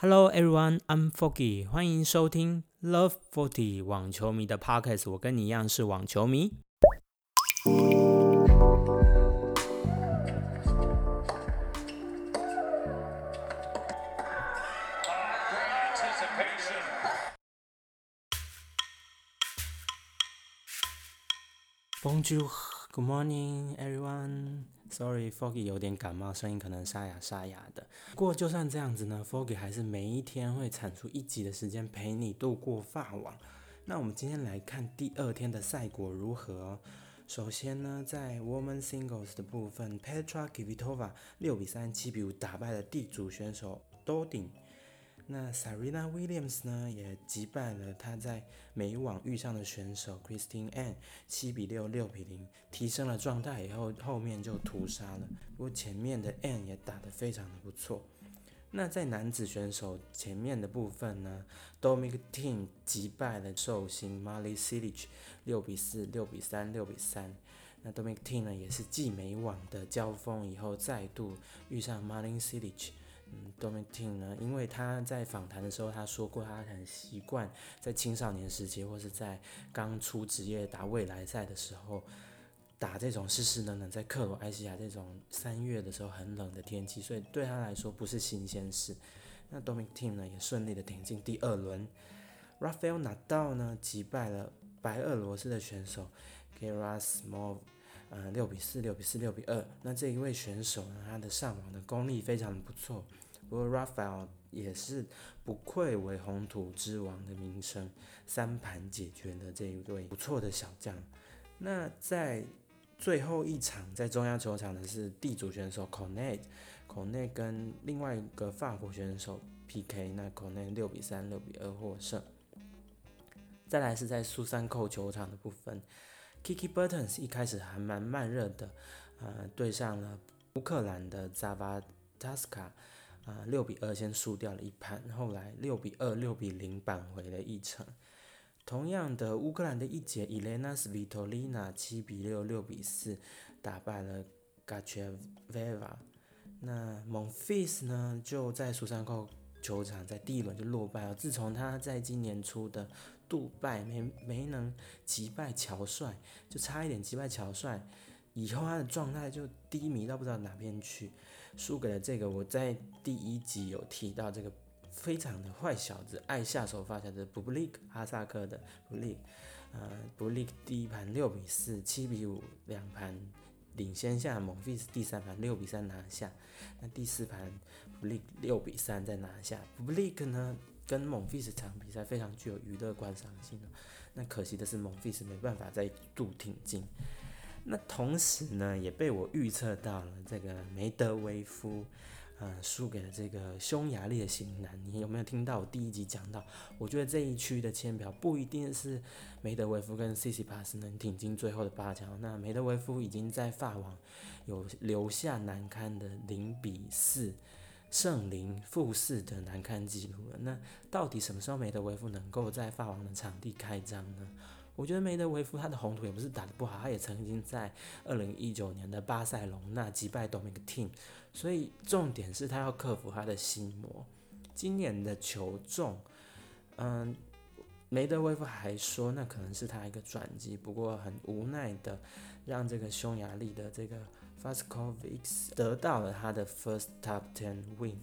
Hello everyone, I'm Foggy，欢迎收听 Love Forty 网球迷的 Podcast。我跟你一样是网球迷。Bonjour, good morning, everyone. Sorry, Foggy 有点感冒，声音可能沙哑沙哑的。不过就算这样子呢，Foggy 还是每一天会产出一集的时间陪你度过发网。那我们今天来看第二天的赛果如何。首先呢，在 Woman Singles 的部分，Petra Kvitova 六比三、七比五打败了地主选手 DODING。那 Serena Williams 呢，也击败了她在美网遇上的选手 Christine Ann，七比六、六比零，提升了状态以后，后面就屠杀了。不过前面的 Ann 也打得非常的不错。那在男子选手前面的部分呢，Dominic t e a m 击败了寿星 Mali Silic，六比四、六比三、六比三。那 Dominic t e a m 呢，也是继美网的交锋以后，再度遇上 Mali Silic。嗯，Dominic 呢，因为他在访谈的时候他说过，他很习惯在青少年时期或是在刚出职业打未来赛的时候，打这种湿湿冷冷，在克罗埃西亚这种三月的时候很冷的天气，所以对他来说不是新鲜事。那 Dominic 呢也顺利的挺进第二轮，Rafael Nadal 呢击败了白俄罗斯的选手 Gerasimov，呃，六比四、六比四、六比二。那这一位选手呢，他的上网的功力非常的不错。不过 Rafael 也是不愧为红土之王的名声，三盘解决了这一位不错的小将。那在最后一场在中央球场的是地主选手 c o n n e t c o n n e t 跟另外一个法国选手 PK，那 c o n n e t 六比三、六比二获胜。再来是在苏珊扣球场的部分。Kiki Burton 一开始还蛮慢热的，呃，对上了乌克兰的 Zavataska，啊，六比二先输掉了一盘，后来六比二、六比零扳回了一城。同样的，乌克兰的一姐 Elena Svitolina 七比六、六比四打败了 Gacheva。那 Monfils 呢，就在苏珊蔻球场在第一轮就落败了。自从他在今年初的杜拜没没能击败乔帅，就差一点击败乔帅，以后他的状态就低迷到不知道哪边去，输给了这个我在第一集有提到这个非常的坏小子，爱下手发小的布布利克哈萨克的布利，呃布利克第一盘六比四七比五两盘领先下蒙菲斯第三盘六比三拿下，那第四盘布利克六比三再拿下，布利克呢？跟蒙菲斯场比赛非常具有娱乐观赏性，那可惜的是蒙菲斯没办法再度挺进。那同时呢，也被我预测到了这个梅德韦夫，呃，输给了这个匈牙利的型男。你有没有听到我第一集讲到？我觉得这一区的签表不一定是梅德韦夫跟 C C 帕斯能挺进最后的八强。那梅德韦夫已经在法网有留下难堪的零比四。圣灵复试的难堪记录了。那到底什么时候梅德韦夫能够在法网的场地开张呢？我觉得梅德韦夫他的红土也不是打得不好，他也曾经在二零一九年的巴塞隆那击败 Dominic Team，所以重点是他要克服他的心魔。今年的球重，嗯，梅德韦夫还说那可能是他一个转机，不过很无奈的让这个匈牙利的这个。f a s c o v i c 得到了他的 first top ten win。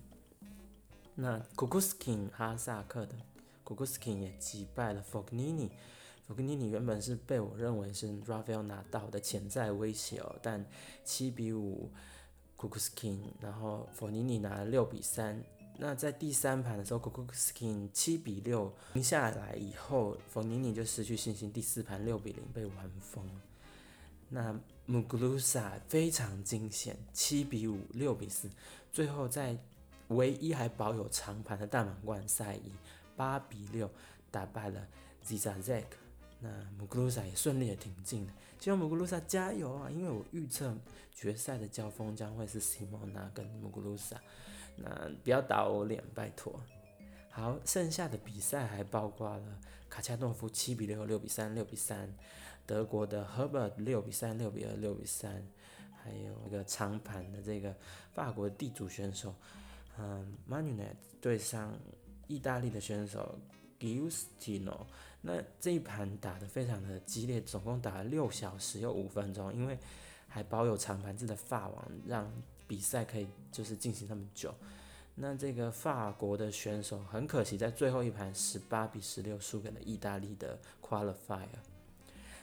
那 Kukuskin 哈萨克的 Kukuskin 也击败了 Fognini。Fognini 原本是被我认为是 Rafael 拿到的潜在威胁哦，但七比五 Kukuskin，然后 Fognini 拿了六比三。那在第三盘的时候，Kukuskin 七比六赢下来以后，Fognini 就失去信心，第四盘六比零被玩疯。那 Muglusa 非常惊险，七比五、六比四，最后在唯一还保有长盘的大满贯赛以八比六打败了 Zizek。那 Muglusa 也顺利的挺进了，希望 Muglusa 加油啊！因为我预测决赛的交锋将会是 Simona 跟 Muglusa 那不要打我脸，拜托。好，剩下的比赛还包括了卡恰诺夫七比六、六比三、六比三。德国的 Herbert 六比三、六比二、六比三，还有一个长盘的这个法国地主选手，嗯 m a n u n e t 对上意大利的选手 Giustino，那这一盘打得非常的激烈，总共打了六小时又五分钟，因为还包有长盘制的法网，让比赛可以就是进行那么久。那这个法国的选手很可惜，在最后一盘十八比十六输给了意大利的 qualifier。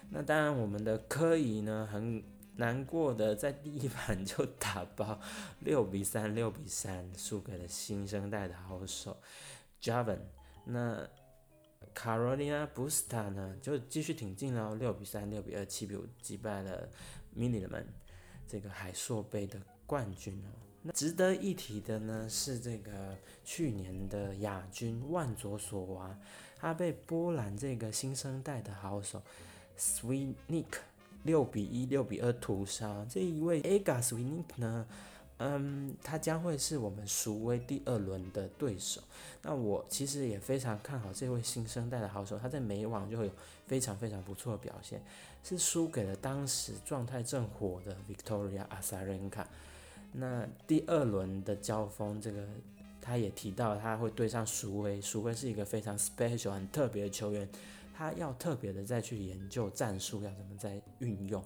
那当然，我们的科仪呢很难过的在第一盘就打爆六比三，六比三输给了新生代的好手 Javan。那 Carolina Busta 呢就继续挺进了六比三，六比二，七比五击败了 Miniman 这个海硕杯的冠军哦。那值得一提的呢是这个去年的亚军万佐索娃，他被波兰这个新生代的好手 Swinik 六比一、六比二屠杀。这一位 Aga Swinik 呢，嗯，他将会是我们蜀威第二轮的对手。那我其实也非常看好这位新生代的好手，他在美网就会有非常非常不错的表现，是输给了当时状态正火的 Victoria Azarenka。那第二轮的交锋，这个他也提到他会对上苏威，苏威是一个非常 special 很特别的球员，他要特别的再去研究战术要怎么再运用。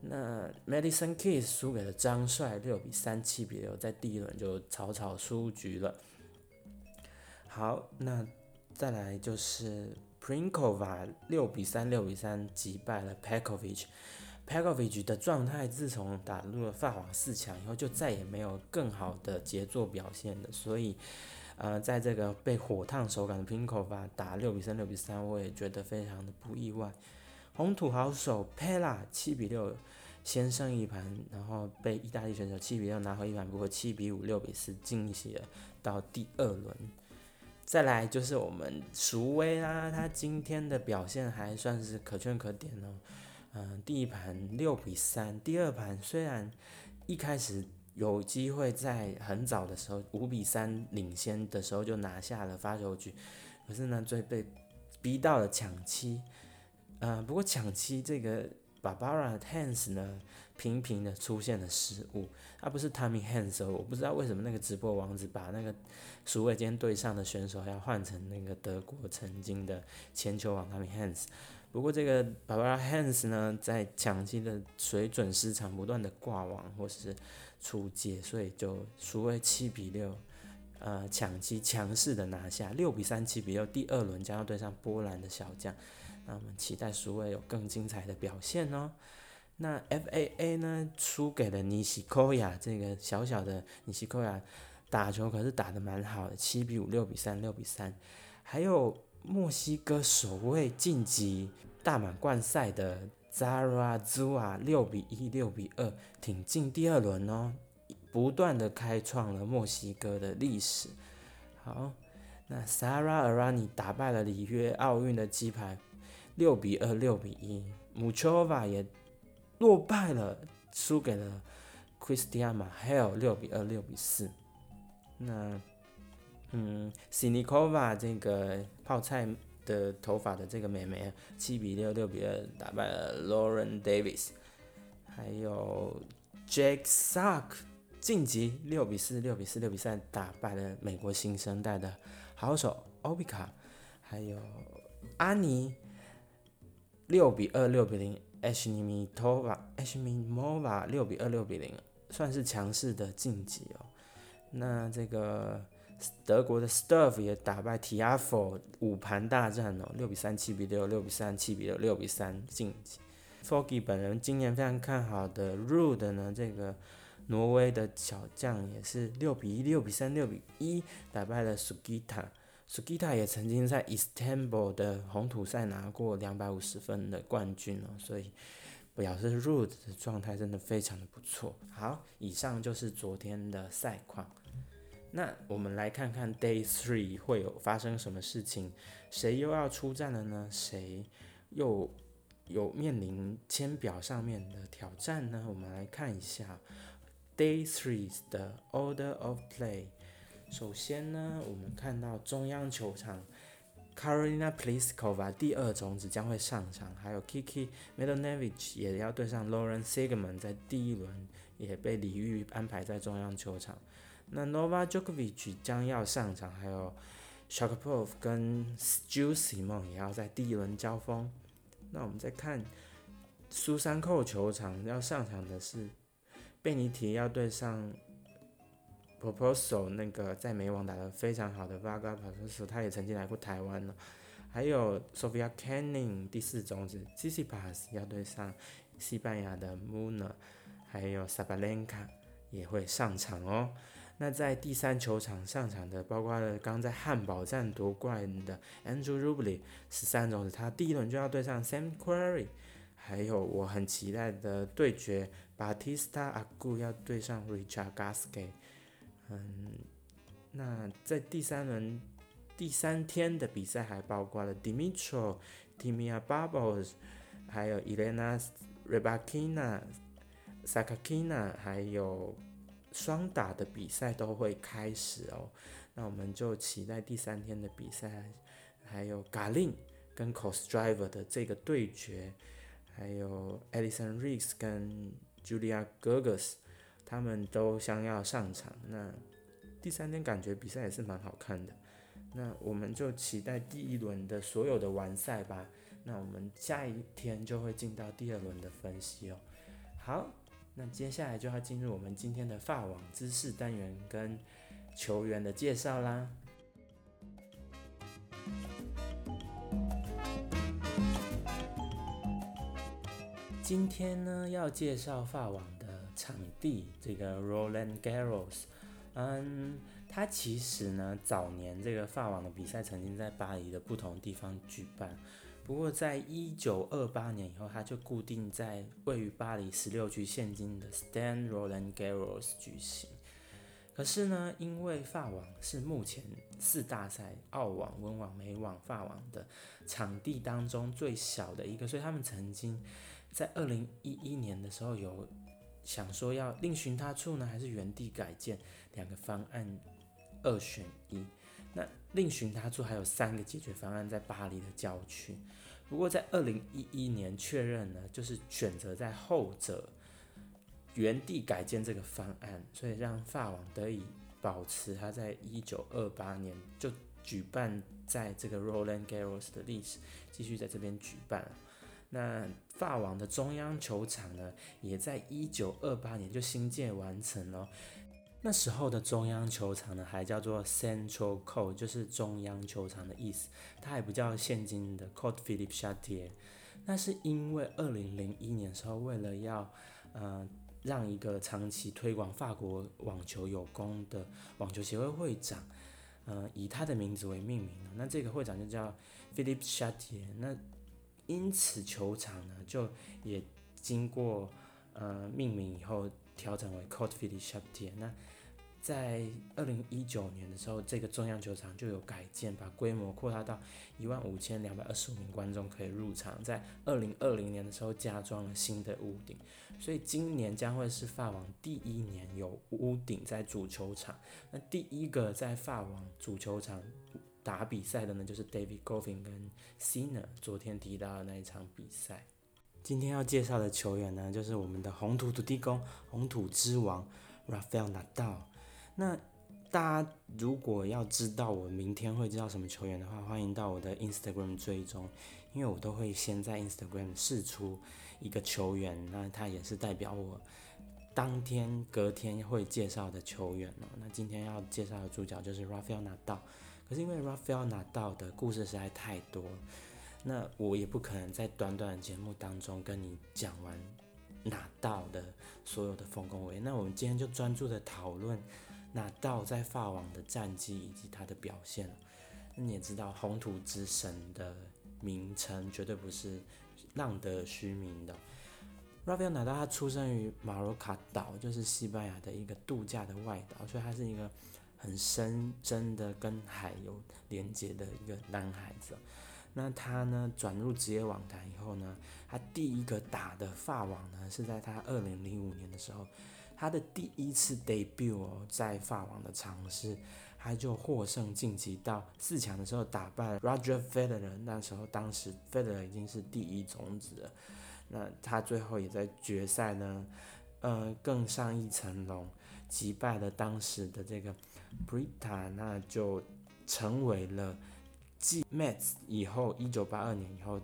那 Madison Keys 输给了张帅，六比三，七比六，在第一轮就草草出局了。好，那再来就是 Prinkova 六比三，六比三击败了 Pekovich。P a k o v i c 的状态自从打入了法网四强以后，就再也没有更好的杰作表现了。所以，呃，在这个被火烫手感的 p i n k o v a 打六比三、六比三，我也觉得非常的不意外。红土好手 Pella 七比六先胜一盘，然后被意大利选手七比六拿回一盘，不过七比五、六比四进行了到第二轮。再来就是我们熟威啦，他今天的表现还算是可圈可点哦。嗯，第一盘六比三，第二盘虽然一开始有机会在很早的时候五比三领先的时候就拿下了发球局，可是呢，最被逼到了抢七。嗯，不过抢七这个 Barbara Hands 呢，频频的出现了失误，他不是 Tommy Hands，我不知道为什么那个直播王子把那个鼠尾间对上的选手要换成那个德国曾经的前球王 Tommy Hands。不过这个 Barbara h a n s 呢，在抢七的水准失常，不断的挂网或是出界，所以就输为七比六，呃，抢七强势的拿下六比三七比六，第二轮将要对上波兰的小将，那我们期待苏威有更精彩的表现哦。那 FAA 呢，输给了尼西科亚，这个小小的尼西科亚打球可是打得蛮好的，七比五六比三六比三，还有。墨西哥首位晋级大满贯赛的 Zara Zua 六比一、六比二挺进第二轮哦，不断的开创了墨西哥的历史。好，那 Sara Arani 打败了里约奥运的鸡排六比二、六比一，Muchova 也落败了，输给了 Christian Mahel 六比二、六比四。那嗯，Sinikova 这个泡菜的头发的这个妹妹，七比六、六比二打败了 Lauren Davis，还有 Jack Suck 晋级六比四、六比四、六比三打败了美国新生代的好手 Obika，还有阿尼六比二、六比零 Ashmitova Ashmitova 六比二、六比零算是强势的晋级哦。那这个。德国的 Stuff 也打败 Tiafo 五盘大战哦，六比三、七比六、六比三、七比六、六比三晋级。Foggy 本人今年非常看好的 Rude 呢，这个挪威的小将也是六比一、六比三、六比一打败了 Sugita。Sugita 也曾经在 Istanbul 的红土赛拿过两百五十分的冠军哦，所以表示 Rude 的状态真的非常的不错。好，以上就是昨天的赛况。那我们来看看 Day Three 会有发生什么事情，谁又要出战了呢？谁又有面临签表上面的挑战呢？我们来看一下 Day Three 的 Order of Play。首先呢，我们看到中央球场 Karolina Pliskova 第二种子将会上场，还有 Kiki Medonevich 也要对上 Lauren Sigmund，在第一轮也被李玉安排在中央球场。那 Nova Djokovic 将要上场，还有 Sharapov 跟 Juicy 梦也要在第一轮交锋。那我们再看苏珊寇球场要上场的是贝尼提要对上 Proposal 那个在美网打得非常好的 Vaga p r o p o s a 他也曾经来过台湾了。还有 Sofia Canning 第四种子 c i c i p a s 要对上西班牙的 Muna，还有 Sabalenka 也会上场哦。那在第三球场上场的，包括了刚在汉堡站夺冠的 Andrew Rublev 十三种子，他第一轮就要对上 Sam Querrey，还有我很期待的对决 Batista Agu 要对上 Richard Gasquet。嗯，那在第三轮。第三天的比赛还包括了 Dimitro、Timia Bubbles，还有 Elena Rybakina、Sakakina，还有双打的比赛都会开始哦。那我们就期待第三天的比赛，还有 gali 跟 Cosdriver 的这个对决，还有 Alison Rigs 跟 Julia Gerges，他们都将要上场。那第三天感觉比赛也是蛮好看的。那我们就期待第一轮的所有的完赛吧。那我们下一天就会进到第二轮的分析哦。好，那接下来就要进入我们今天的法网知识单元跟球员的介绍啦。今天呢要介绍法网的场地，这个 Roland Garros，嗯。它其实呢，早年这个法网的比赛曾经在巴黎的不同地方举办，不过在一九二八年以后，他就固定在位于巴黎十六区现今的 Stan Roland Garros 举行。可是呢，因为法网是目前四大赛澳网、温网、美网、法网的场地当中最小的一个，所以他们曾经在二零一一年的时候有想说要另寻他处呢，还是原地改建两个方案。二选一，另寻他处还有三个解决方案在巴黎的郊区，不过在二零一一年确认呢，就是选择在后者原地改建这个方案，所以让法网得以保持它在一九二八年就举办在这个 Roland Garros 的历史，继续在这边举办。那法网的中央球场呢，也在一九二八年就新建完成了。那时候的中央球场呢，还叫做 Central Court，就是中央球场的意思。它还不叫现今的 Court Philippe Chatrier。那是因为二零零一年时候，为了要呃让一个长期推广法国网球有功的网球协会会长，呃以他的名字为命名的。那这个会长就叫 Philippe Chatrier。那因此球场呢，就也经过呃命名以后调整为 Court Philippe Chatrier。那在二零一九年的时候，这个中央球场就有改建，把规模扩大到一万五千两百二十五名观众可以入场。在二零二零年的时候，加装了新的屋顶，所以今年将会是法网第一年有屋顶在主球场。那第一个在法网主球场打比赛的呢，就是 David Goffin 跟 Sinner 昨天提到的那一场比赛。今天要介绍的球员呢，就是我们的红土土地公、红土之王 Rafael Nadal。那大家如果要知道我明天会知道什么球员的话，欢迎到我的 Instagram 追踪，因为我都会先在 Instagram 试出一个球员，那他也是代表我当天隔天会介绍的球员哦。那今天要介绍的主角就是 Rafael 拿到可是因为 Rafael 拿到的故事实在太多，那我也不可能在短短的节目当中跟你讲完拿到的所有的丰功伟业。那我们今天就专注的讨论。那到在法网的战绩以及他的表现，那你也知道红土之神的名称绝对不是浪得虚名的。Rafael 拿到他出生于马罗卡岛，就是西班牙的一个度假的外岛，所以他是一个很深真的跟海有连接的一个男孩子。那他呢转入职业网坛以后呢，他第一个打的法网呢是在他二零零五年的时候。他的第一次 debut 哦，在法网的尝试，他就获胜晋级到四强的时候，打败 Roger Federer。那时候，当时 Federer 已经是第一种子了。那他最后也在决赛呢，呃，更上一层楼，击败了当时的这个 Brita，那就成为了继 Mets 以后，一九八二年以后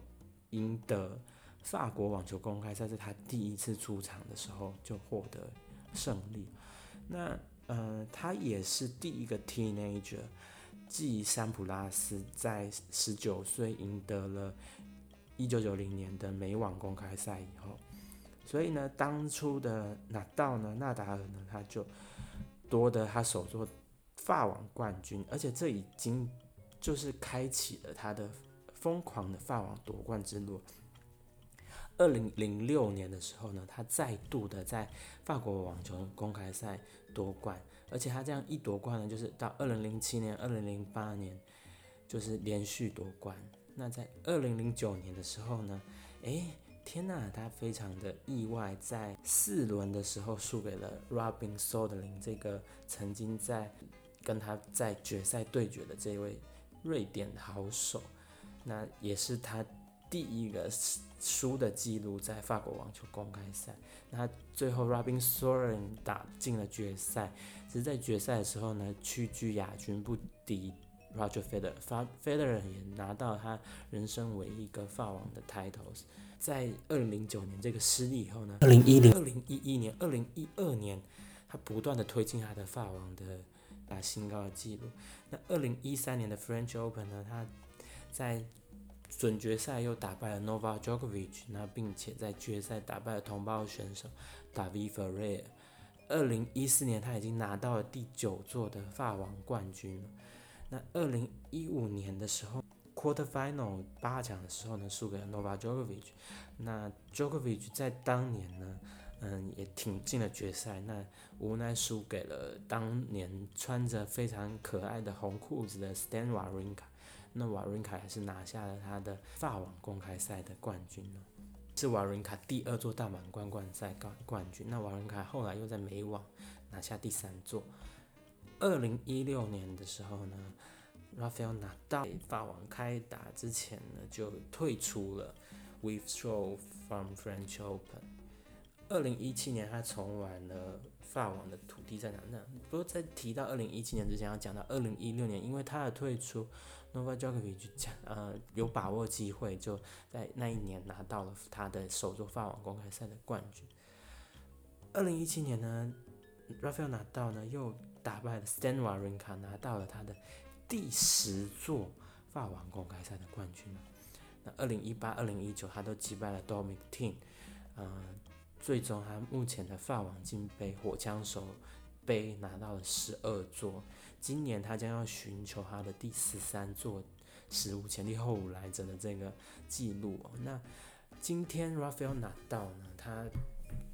赢得法国网球公开赛，是他第一次出场的时候就获得胜利。那呃，他也是第一个 teenager，继山普拉斯在十九岁赢得了一九九零年的美网公开赛以后。所以呢，当初的纳道呢，纳达尔呢，他就夺得他首座法网冠军，而且这已经就是开启了他的疯狂的法网夺冠之路。二零零六年的时候呢，他再度的在法国网球公开赛夺冠，而且他这样一夺冠呢，就是到二零零七年、二零零八年就是连续夺冠。那在二零零九年的时候呢，诶。天呐，他非常的意外，在四轮的时候输给了 Robin Soderling 这个曾经在跟他在决赛对决的这位瑞典好手，那也是他第一个输的记录在法国网球公开赛。那最后 Robin Soderling 打进了决赛，只是在决赛的时候呢，屈居亚军，不敌 Roger Federer，Federer 也拿到他人生唯一一个法网的 titles。在二零零九年这个失利以后呢，二零一零、二零一一年、二零一二年，他不断的推进他的法网的打新高的记录。那二零一三年的 French Open 呢，他在准决赛又打败了 Novak Djokovic，那并且在决赛打败了同胞选手 David Ferrer。二零一四年他已经拿到了第九座的法网冠军。那二零一五年的时候。Quarter final 八强的时候呢，输给了 Novak Djokovic。那 Djokovic 在当年呢，嗯，也挺进了决赛，那无奈输给了当年穿着非常可爱的红裤子的 Stan Wawrinka。那瓦伦卡还是拿下了他的法网公开赛的冠军呢，是瓦伦卡第二座大满贯冠赛冠冠军。那瓦伦卡后来又在美网拿下第三座。二零一六年的时候呢。Rafael 拿到法网开打之前呢，就退出了 withdraw from French Open。二零一七年他重玩了法网的土地战场。那不过在提到二零一七年之前，要讲到二零一六年，因为他的退出，Novak Djokovic 讲呃有把握机会，就在那一年拿到了他的首座法网公开赛的冠军。二零一七年呢，Rafael 拿到呢又打败了 Stan Wawrinka，拿到了他的。第十座法网公开赛的冠军。那二零一八、二零一九，他都击败了 Dominic Thiem，嗯，最终他目前的法网金杯火枪手杯拿到了十二座。今年他将要寻求他的第十三座史无前例后无来者的这个记录。那今天 Rafael 拿到呢？他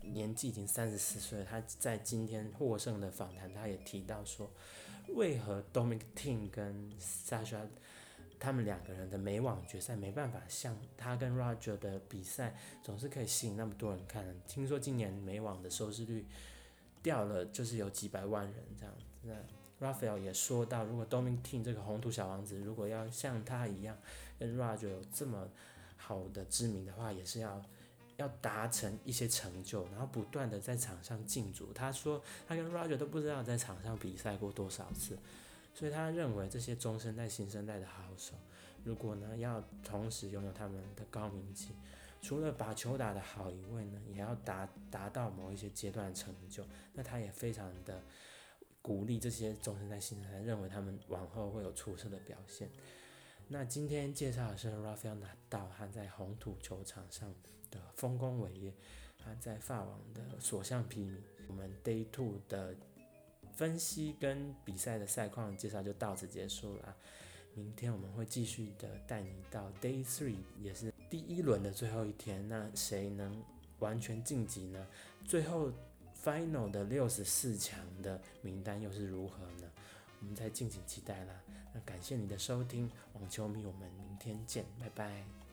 年纪已经三十四岁。他在今天获胜的访谈，他也提到说。为何 Dominic Thiem 跟 Sasha 他们两个人的美网决赛没办法像他跟 Roger 的比赛总是可以吸引那么多人看？听说今年美网的收视率掉了，就是有几百万人这样。那 Rafael 也说到，如果 Dominic 这个红土小王子如果要像他一样跟 Roger 有这么好的知名的话，也是要。要达成一些成就，然后不断的在场上竞逐。他说，他跟 Roger 都不知道在场上比赛过多少次，所以他认为这些中生代、新生代的好手，如果呢要同时拥有他们的高名气，除了把球打得好以外呢，也要达达到某一些阶段成就。那他也非常的鼓励这些中生代、新生代，认为他们往后会有出色的表现。那今天介绍的是 Rafael 拿到他在红土球场上。的丰功伟业，他在法网的所向披靡。我们 Day Two 的分析跟比赛的赛况介绍就到此结束了。明天我们会继续的带你到 Day Three，也是第一轮的最后一天。那谁能完全晋级呢？最后 Final 的六十四强的名单又是如何呢？我们再敬请期待啦。那感谢你的收听，网球迷，我们明天见，拜拜。